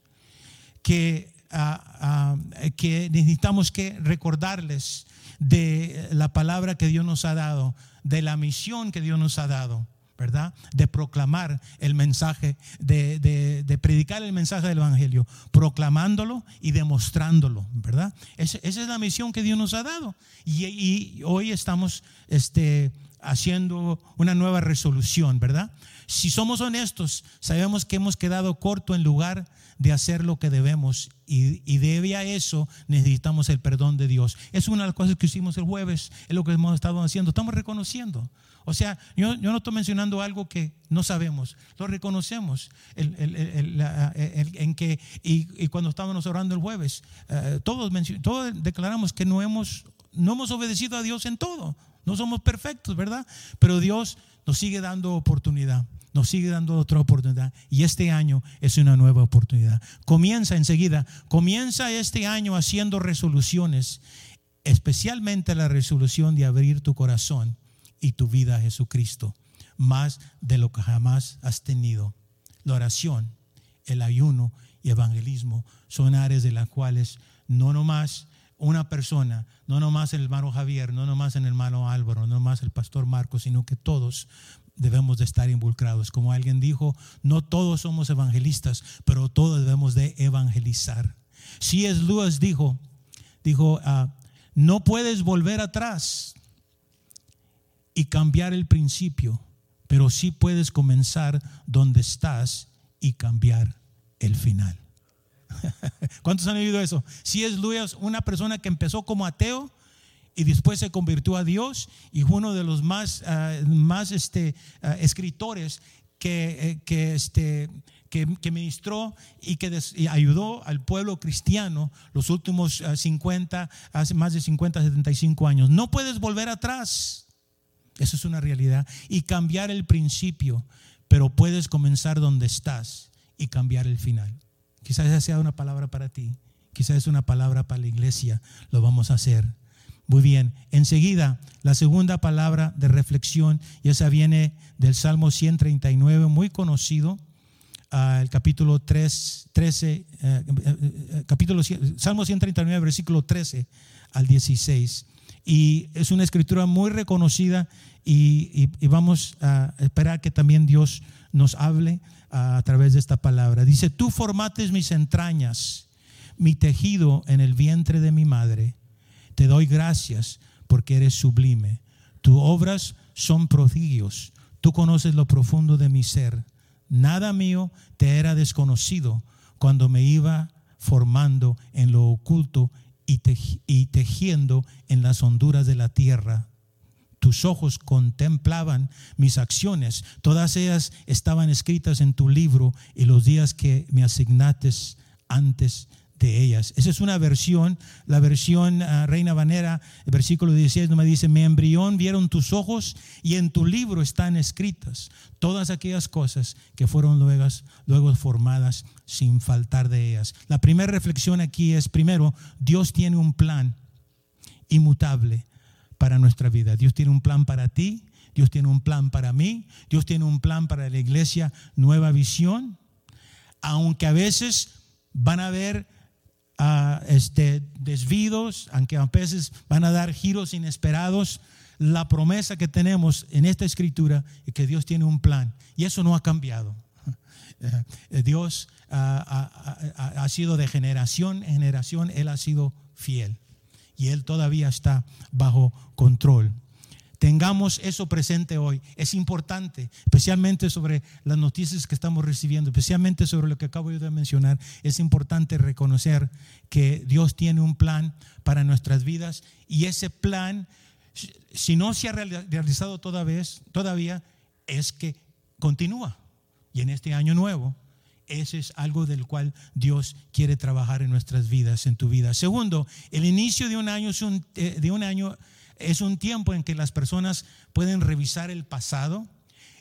que, ah, ah, que necesitamos que recordarles de la palabra que Dios nos ha dado, de la misión que Dios nos ha dado. ¿Verdad? De proclamar el mensaje, de, predicar el mensaje del Evangelio, proclamándolo y demostrándolo, ¿verdad? esa es la misión que Dios nos ha dado. Y, hoy estamos este, haciendo una nueva resolución, ¿verdad? Si somos honestos, sabemos que hemos quedado corto en lugar de hacer lo que debemos y, y debe a eso necesitamos el perdón de Dios. Es una de las cosas que hicimos el jueves, es lo que hemos estado haciendo, estamos reconociendo. O sea, yo, no estoy mencionando algo que no sabemos, lo reconocemos en que, y, cuando estábamos orando el jueves, eh, todos, todos declaramos que no hemos, no hemos obedecido a Dios en todo, no somos perfectos, ¿verdad? Pero Dios nos sigue dando oportunidad nos sigue dando otra oportunidad y este año es una nueva oportunidad. Comienza enseguida, comienza este año haciendo resoluciones, especialmente la resolución de abrir tu corazón y tu vida a Jesucristo, más de lo que jamás has tenido. La oración, el ayuno y evangelismo son áreas de las cuales no nomás una persona, no nomás el hermano Javier, no nomás el hermano Álvaro, no nomás el pastor Marcos, sino que todos debemos de estar involucrados. Como alguien dijo, no todos somos evangelistas, pero todos debemos de evangelizar. Si es Lewis dijo, dijo, ah, no puedes volver atrás y cambiar el principio, pero sí puedes comenzar donde estás y cambiar el final. ¿Cuántos han oído eso? Si es Luis, una persona que empezó como ateo y después se convirtió a Dios y fue uno de los más, ah, más este, ah, escritores que, eh, que, este, que, ministró y que ayudó al pueblo cristiano los últimos 50, ah, hace más de 50, 75 años. No puedes volver atrás. Eso es una realidad. Y cambiar el principio, pero puedes comenzar donde estás y cambiar el final. Quizás esa sea una palabra para ti, quizás es una palabra para la iglesia. Lo vamos a hacer. Muy bien, enseguida la segunda palabra de reflexión, y esa viene del Salmo 139, muy conocido, el capítulo 3, 13, eh, eh, eh, capítulo, Salmo 139, versículo 13 al 16. Y es una escritura muy reconocida y, vamos a esperar que también Dios nos hable a, través de esta palabra. Dice, tú formates mis entrañas, mi tejido en el vientre de mi madre. Te doy gracias porque eres sublime. Tus obras son prodigios. Tú conoces lo profundo de mi ser. Nada mío te era desconocido cuando me iba formando en lo oculto y, tejiendo en las honduras de la tierra. Tus ojos contemplaban mis acciones, todas ellas estaban escritas en tu libro y los días que me asignates antes de ellas. Esa es una versión, la versión ah, Reina Vanera, el versículo 16 me dice, mi embrión vieron tus ojos y en tu libro están escritas todas aquellas cosas que fueron luego formadas sin faltar de ellas. La primera reflexión aquí es, primero, Dios tiene un plan inmutable para nuestra vida. Dios tiene un plan para ti, Dios tiene un plan para mí, Dios tiene un plan para la iglesia, nueva visión, aunque a veces van a haber uh, este, desvíos, aunque a veces van a dar giros inesperados, la promesa que tenemos en esta escritura es que Dios tiene un plan y eso no ha cambiado. Dios ha sido de generación en generación, Él ha sido fiel y Él todavía está bajo control. Tengamos eso presente hoy. Es importante, especialmente sobre las noticias que estamos recibiendo, especialmente sobre lo que acabo de mencionar. Es importante reconocer que Dios tiene un plan para nuestras vidas y ese plan, si no se ha realizado todavía, todavía es que continúa. Y en este año nuevo ese es algo del cual Dios quiere trabajar en nuestras vidas, en tu vida. Segundo, el inicio de un año es un, eh, de un año es un tiempo en que las personas pueden revisar el pasado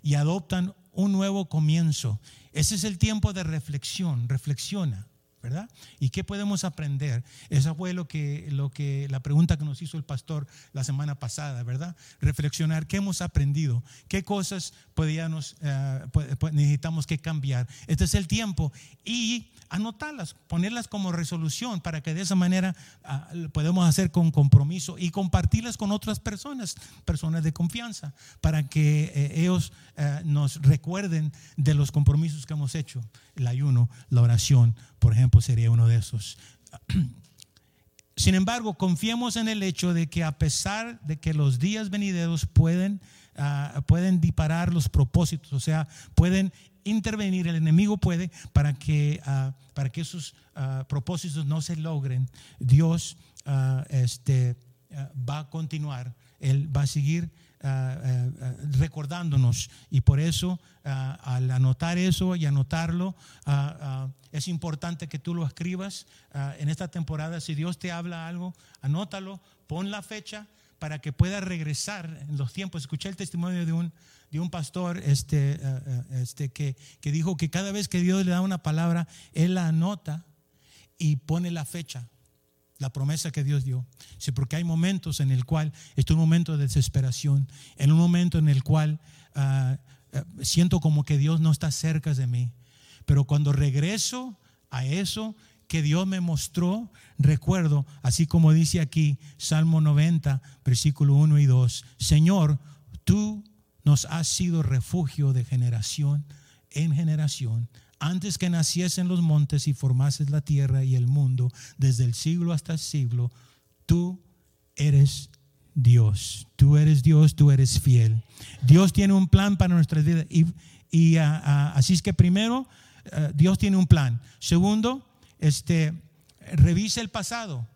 y adoptan un nuevo comienzo. Ese es el tiempo de reflexión, reflexiona. ¿Verdad? ¿Y qué podemos aprender? Esa fue lo que, lo que, la pregunta que nos hizo el pastor la semana pasada, ¿verdad? Reflexionar qué hemos aprendido, qué cosas podíamos, eh, necesitamos que cambiar. Este es el tiempo y anotarlas, ponerlas como resolución para que de esa manera ah, podemos hacer con compromiso y compartirlas con otras personas, personas de confianza, para que eh, ellos eh, nos recuerden de los compromisos que hemos hecho. El ayuno, la oración, por ejemplo, sería uno de esos. Sin embargo, confiemos en el hecho de que a pesar de que los días venideros pueden, ah, pueden disparar los propósitos, o sea, pueden intervenir, el enemigo puede para que, ah, para que esos ah, propósitos no se logren. Dios este, va a continuar, Él va a seguir recordándonos. Y por eso al anotar eso y anotarlo es importante que tú lo escribas en esta temporada. Si Dios te habla algo anótalo pon la fecha para que pueda regresar en los tiempos. Escuché el testimonio de un de un pastor este, este que, que dijo que cada vez que Dios le da una palabra él la anota y pone la fecha la promesa que Dios dio. Sí, porque hay momentos en el cual, es un momento de desesperación, en un momento en el cual ah, ah, siento como que Dios no está cerca de mí. Pero cuando regreso a eso que Dios me mostró, recuerdo, así como dice aquí Salmo 90, versículo 1 y 2, Señor, tú nos has sido refugio de generación en generación antes que naciesen los montes y formases la tierra y el mundo, desde el siglo hasta el siglo, tú eres Dios. Tú eres Dios, tú eres fiel. Dios tiene un plan para nuestras vidas. Y, ah, ah, así es que primero, ah, Dios tiene un plan. Segundo, este, revise el pasado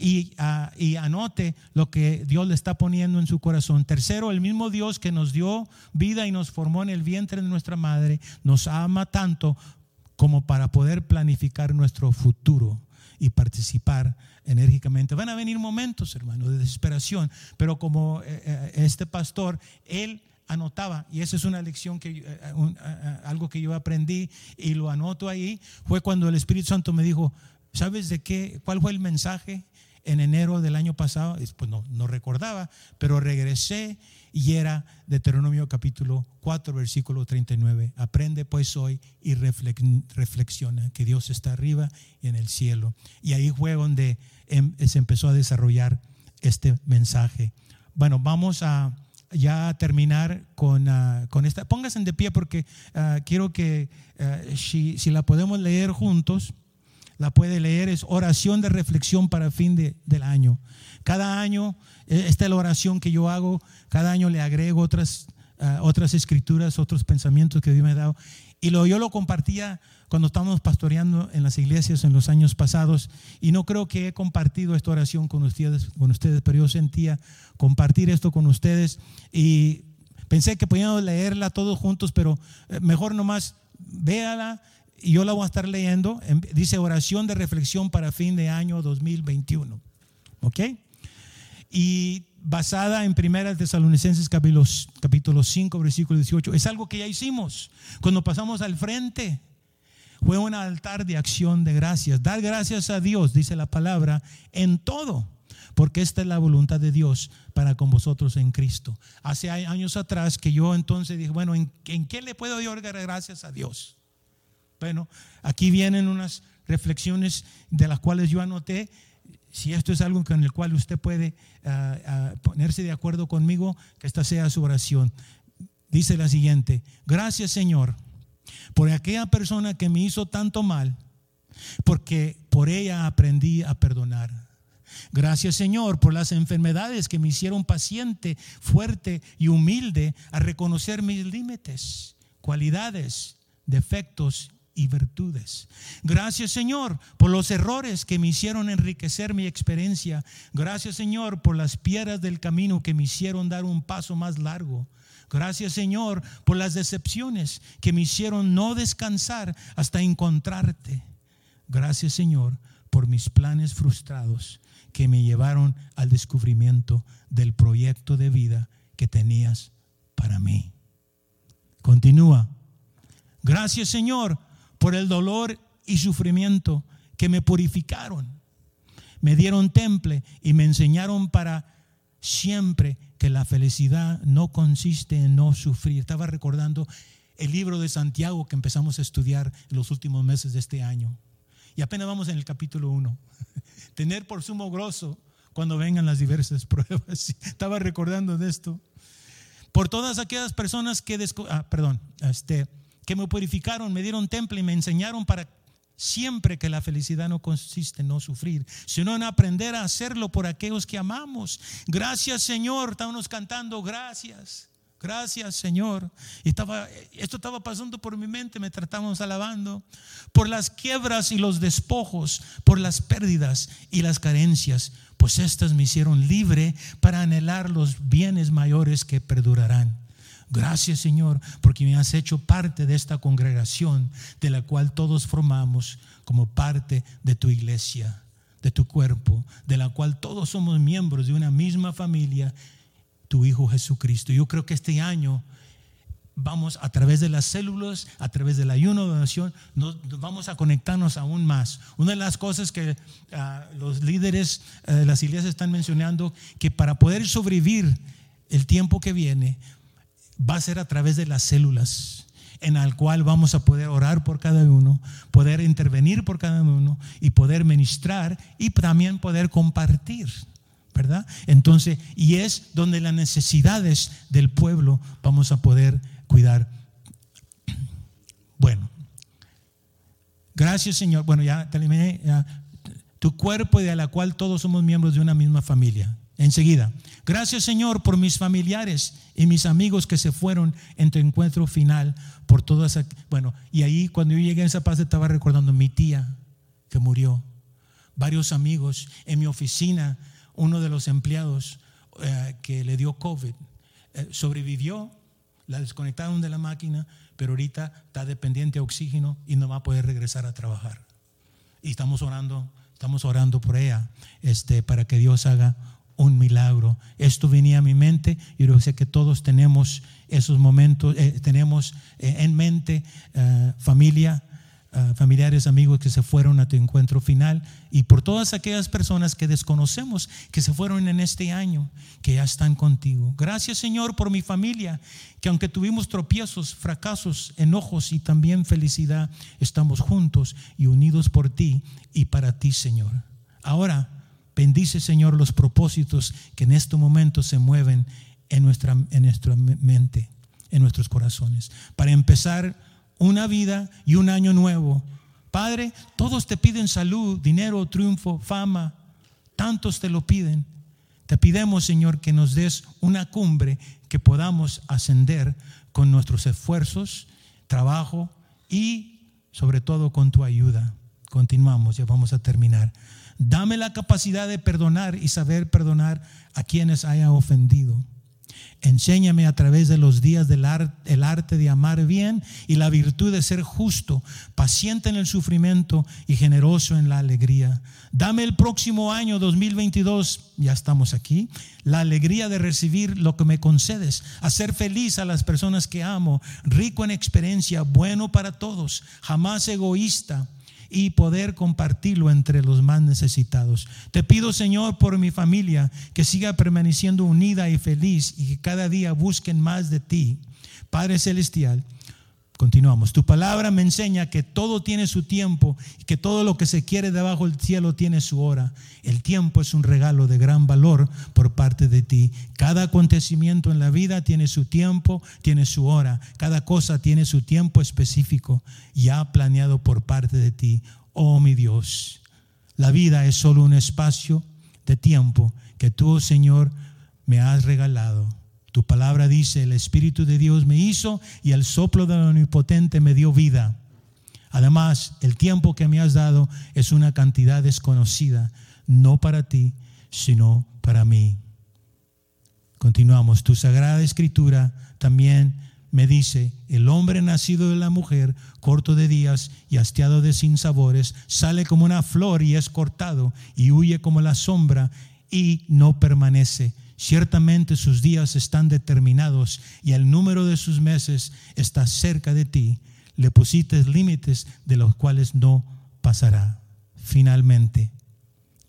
y, y, anote lo que Dios le está poniendo en su corazón. Tercero, el mismo Dios que nos dio vida y nos formó en el vientre de nuestra madre, nos ama tanto como para poder planificar nuestro futuro y participar enérgicamente. Van a venir momentos, hermano, de desesperación, pero como eh, eh, este pastor, él anotaba, y esa es una lección que eh, algo que yo aprendí y lo anoto ahí, fue cuando el Espíritu Santo me dijo, ¿sabes de qué? ¿Cuál fue el mensaje? En enero del año pasado, pues no, no recordaba, pero regresé y era Deuteronomio capítulo 4, versículo 39. Aprende pues hoy y reflexiona que Dios está arriba y en el cielo. Y ahí fue donde em, se empezó a desarrollar este mensaje. Bueno, vamos a ya terminar con, ah, con esta. Pónganse de pie porque ah, quiero que ah, si, si la podemos leer juntos la puede leer, es oración de reflexión para fin de, del año. Cada año, e, esta es la oración que yo hago, cada año le agrego otras, ah, otras escrituras, otros pensamientos que Dios me ha dado. Y lo, yo lo compartía cuando estábamos pastoreando en las iglesias en los años pasados y no creo que he compartido esta oración con ustedes, con ustedes pero yo sentía compartir esto con ustedes y pensé que podíamos leerla todos juntos, pero eh, mejor nomás véala yo la voy a estar leyendo. Dice oración de reflexión para fin de año 2021. ¿Ok? Y basada en Primera Tesalonicenses capítulo, capítulo 5, versículo 18. Es algo que ya hicimos cuando pasamos al frente. Fue un altar de acción de gracias. Dar gracias a Dios, dice la palabra, en todo porque esta es la voluntad de Dios para con vosotros en Cristo. Hace años atrás que yo entonces dije, bueno, ¿en, qué le puedo dar gracias a Dios? Bueno, aquí vienen unas reflexiones de las cuales yo anoté. Si esto es algo con el cual usted puede ah, ah, ponerse de acuerdo conmigo, que esta sea su oración. Dice la siguiente, gracias Señor por aquella persona que me hizo tanto mal, porque por ella aprendí a perdonar. Gracias Señor por las enfermedades que me hicieron paciente, fuerte y humilde a reconocer mis límites, cualidades, defectos y virtudes. Gracias Señor por los errores que me hicieron enriquecer mi experiencia. Gracias Señor por las piedras del camino que me hicieron dar un paso más largo. Gracias Señor por las decepciones que me hicieron no descansar hasta encontrarte. Gracias Señor por mis planes frustrados que me llevaron al descubrimiento del proyecto de vida que tenías para mí. Continúa. Gracias Señor por el dolor y sufrimiento que me purificaron. Me dieron temple y me enseñaron para siempre que la felicidad no consiste en no sufrir. Estaba recordando el libro de Santiago que empezamos a estudiar en los últimos meses de este año. Y apenas vamos en el capítulo 1. Tener por sumo grosso cuando vengan las diversas pruebas. Estaba recordando de esto. Por todas aquellas personas que, ah, perdón, este, que me purificaron, me dieron temple y me enseñaron para siempre que la felicidad no consiste en no sufrir, sino en aprender a hacerlo por aquellos que amamos. Gracias Señor, estábamos cantando, gracias. Gracias, Señor. Y estaba, esto estaba pasando por mi mente, me tratamos alabando. Por las quiebras y los despojos, por las pérdidas y las carencias, pues estas me hicieron libre para anhelar los bienes mayores que perdurarán. Gracias, Señor, porque me has hecho parte de esta congregación de la cual todos formamos como parte de tu iglesia, de tu cuerpo, de la cual todos somos miembros de una misma familia tu Hijo Jesucristo. Yo creo que este año vamos a través de las células, a través del ayuno de oración, nos, vamos a conectarnos aún más. Una de las cosas que ah, los líderes eh, de las iglesias están mencionando, que para poder sobrevivir el tiempo que viene, va a ser a través de las células en el cual vamos a poder orar por cada uno, poder intervenir por cada uno y poder ministrar y también poder compartir. ¿verdad? Entonces, y es donde las necesidades del pueblo vamos a poder cuidar. Bueno, gracias Señor. Bueno, ya terminé. Tu cuerpo de la cual todos somos miembros de una misma familia. Enseguida, gracias Señor por mis familiares y mis amigos que se fueron en tu encuentro final por todas. Bueno, y ahí cuando yo llegué a esa paz estaba recordando mi tía que murió, varios amigos en mi oficina uno de los empleados eh, que le dio COVID eh, sobrevivió, la desconectaron de la máquina, pero ahorita está dependiente de oxígeno y no va a poder regresar a trabajar. Y estamos orando, estamos orando por ella, este, para que Dios haga un milagro. Esto venía a mi mente y yo sé que todos tenemos esos momentos, eh, tenemos en mente familia familiares, amigos que se fueron a tu encuentro final y por todas aquellas personas que desconocemos que se fueron en este año, que ya están contigo. Gracias Señor por mi familia, que aunque tuvimos tropiezos, fracasos, enojos y también felicidad, estamos juntos y unidos por ti y para ti Señor. Ahora, bendice Señor los propósitos que en este momento se mueven en nuestra, en nuestra mente, en nuestros corazones. Para empezar, una vida y un año nuevo. Padre, todos te piden salud, dinero, triunfo, fama. Tantos te lo piden. Te pidemos, Señor, que nos des una cumbre que podamos ascender con nuestros esfuerzos, trabajo y sobre todo con tu ayuda. Continuamos, ya vamos a terminar. Dame la capacidad de perdonar y saber perdonar a quienes haya ofendido. Enséñame a través de los días del arte, el arte de amar bien y la virtud de ser justo, paciente en el sufrimiento y generoso en la alegría. Dame el próximo año 2022, ya estamos aquí, la alegría de recibir lo que me concedes, hacer feliz a las personas que amo, rico en experiencia, bueno para todos, jamás egoísta y poder compartirlo entre los más necesitados. Te pido, Señor, por mi familia, que siga permaneciendo unida y feliz y que cada día busquen más de ti. Padre Celestial, Continuamos. Tu palabra me enseña que todo tiene su tiempo y que todo lo que se quiere debajo del cielo tiene su hora. El tiempo es un regalo de gran valor por parte de ti. Cada acontecimiento en la vida tiene su tiempo, tiene su hora. Cada cosa tiene su tiempo específico ya planeado por parte de ti. Oh mi Dios, la vida es solo un espacio de tiempo que tú, Señor, me has regalado tu palabra dice, el Espíritu de Dios me hizo y el soplo del Omnipotente me dio vida. Además, el tiempo que me has dado es una cantidad desconocida, no para ti, sino para mí. Continuamos. Tu sagrada escritura también me dice, el hombre nacido de la mujer, corto de días y hastiado de sinsabores, sale como una flor y es cortado y huye como la sombra y no permanece Ciertamente sus días están determinados y el número de sus meses está cerca de ti. Le pusiste límites de los cuales no pasará. Finalmente,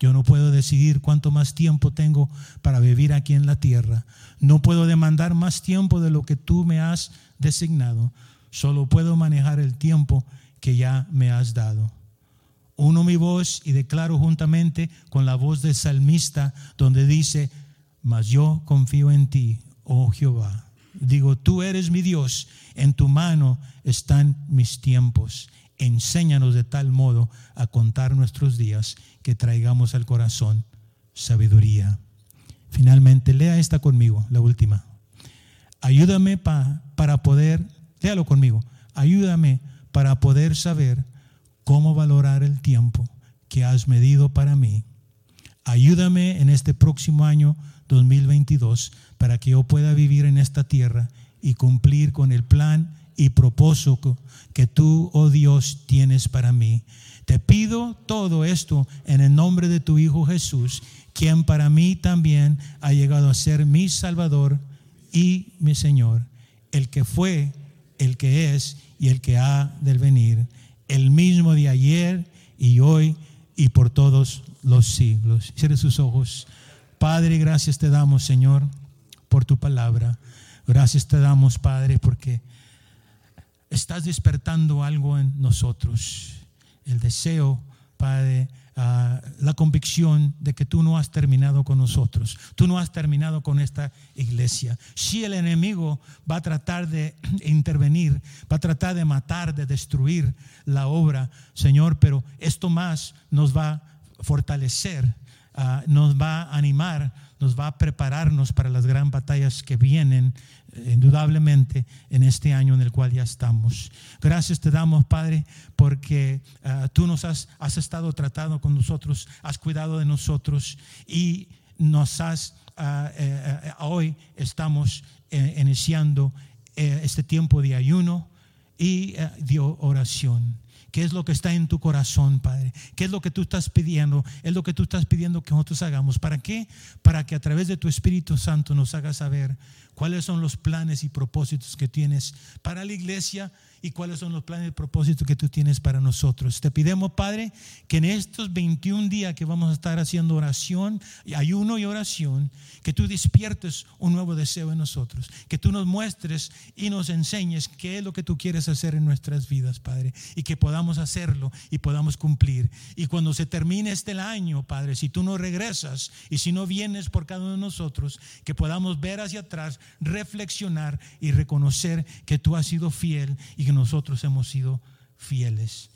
yo no puedo decidir cuánto más tiempo tengo para vivir aquí en la tierra. No puedo demandar más tiempo de lo que tú me has designado. Solo puedo manejar el tiempo que ya me has dado. Uno mi voz y declaro juntamente con la voz del salmista donde dice, mas yo confío en ti, oh Jehová. Digo, tú eres mi Dios, en tu mano están mis tiempos. Enséñanos de tal modo a contar nuestros días que traigamos al corazón sabiduría. Finalmente, lea esta conmigo, la última. Ayúdame para poder, léalo conmigo, ayúdame para poder saber cómo valorar el tiempo que has medido para mí. Ayúdame en este próximo año 2022 para que yo pueda vivir en esta tierra y cumplir con el plan y propósito que tú, oh Dios, tienes para mí. Te pido todo esto en el nombre de tu Hijo Jesús, quien para mí también ha llegado a ser mi Salvador y mi Señor, el que fue, el que es y el que ha de venir, el mismo de ayer y hoy y por todos los siglos. Cierre sus ojos. Padre, gracias te damos, Señor, por tu palabra. Gracias te damos, Padre, porque estás despertando algo en nosotros. El deseo, Padre, ah, la convicción de que tú no has terminado con nosotros. Tú no has terminado con esta iglesia. Si el enemigo va a tratar de intervenir, va a tratar de matar, de destruir la obra, Señor, pero esto más nos va a fortalecer Ah, nos va a animar, nos va a prepararnos para las gran batallas que vienen eh, indudablemente en este año en el cual ya estamos. Gracias te damos, Padre, porque ah, tú nos has, estado tratando con nosotros, has cuidado de nosotros y nos has, ah, eh, eh, hoy estamos iniciando este tiempo de ayuno y de oración. ¿Qué es lo que está en tu corazón, Padre? ¿Qué es lo que tú estás pidiendo? Es lo que tú estás pidiendo que nosotros hagamos. ¿Para qué? Para que a través de tu Espíritu Santo nos haga saber cuáles son los planes y propósitos que tienes para la iglesia y cuáles son los planes y propósitos que tú tienes para nosotros. Te pidemos, Padre, que en estos 21 días que vamos a estar haciendo oración, ayuno y oración, que tú despiertes un nuevo deseo en nosotros, que tú nos muestres y nos enseñes qué es lo que tú quieres hacer en nuestras vidas, Padre, y que podamos hacerlo y podamos cumplir. Y cuando se termine este año, Padre, si tú no regresas y si no vienes por cada uno de nosotros, que podamos ver hacia atrás, reflexionar y reconocer que tú has sido fiel y que nosotros hemos sido fieles.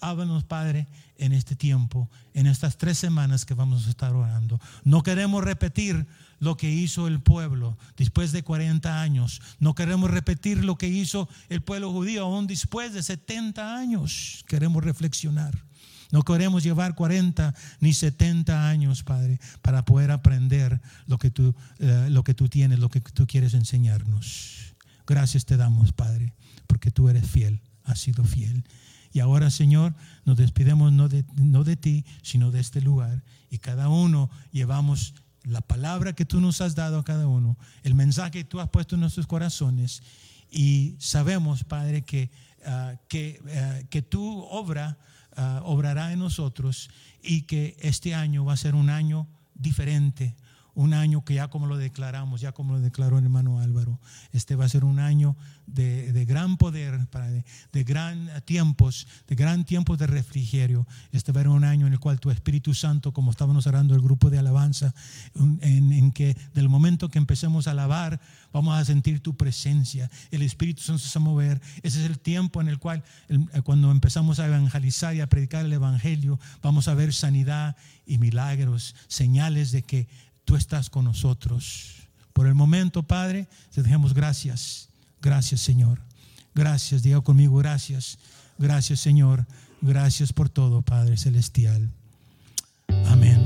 Háblanos, Padre, en este tiempo, en estas tres semanas que vamos a estar orando. No queremos repetir lo que hizo el pueblo después de 40 años. No queremos repetir lo que hizo el pueblo judío aún después de 70 años. Queremos reflexionar. No queremos llevar 40 ni 70 años, Padre, para poder aprender lo que tú, eh, lo que tú tienes, lo que tú quieres enseñarnos. Gracias te damos, Padre, porque tú eres fiel, has sido fiel. Y ahora, Señor, nos despidemos no de, no de ti, sino de este lugar. Y cada uno llevamos la palabra que tú nos has dado a cada uno, el mensaje que tú has puesto en nuestros corazones. Y sabemos, Padre, que, ah, que, ah, que tu obra ah, obrará en nosotros y que este año va a ser un año diferente, un año que ya como lo declaramos, ya como lo declaró el hermano Álvaro, este va a ser un año de, gran poder, de, de, gran tiempos, de gran tiempos de refrigerio. Este va a ser un año en el cual tu Espíritu Santo, como estábamos hablando el grupo de alabanza, en, en que del momento que empecemos a alabar, vamos a sentir tu presencia, el Espíritu Santo se va a mover. Ese es el tiempo en el cual, cuando empezamos a evangelizar y a predicar el Evangelio, vamos a ver sanidad y milagros, señales de que tú estás con nosotros. Por el momento, Padre, te dejemos gracias. Gracias, Señor. Gracias, diga conmigo, gracias. Gracias, Señor. Gracias por todo, Padre Celestial. Amén.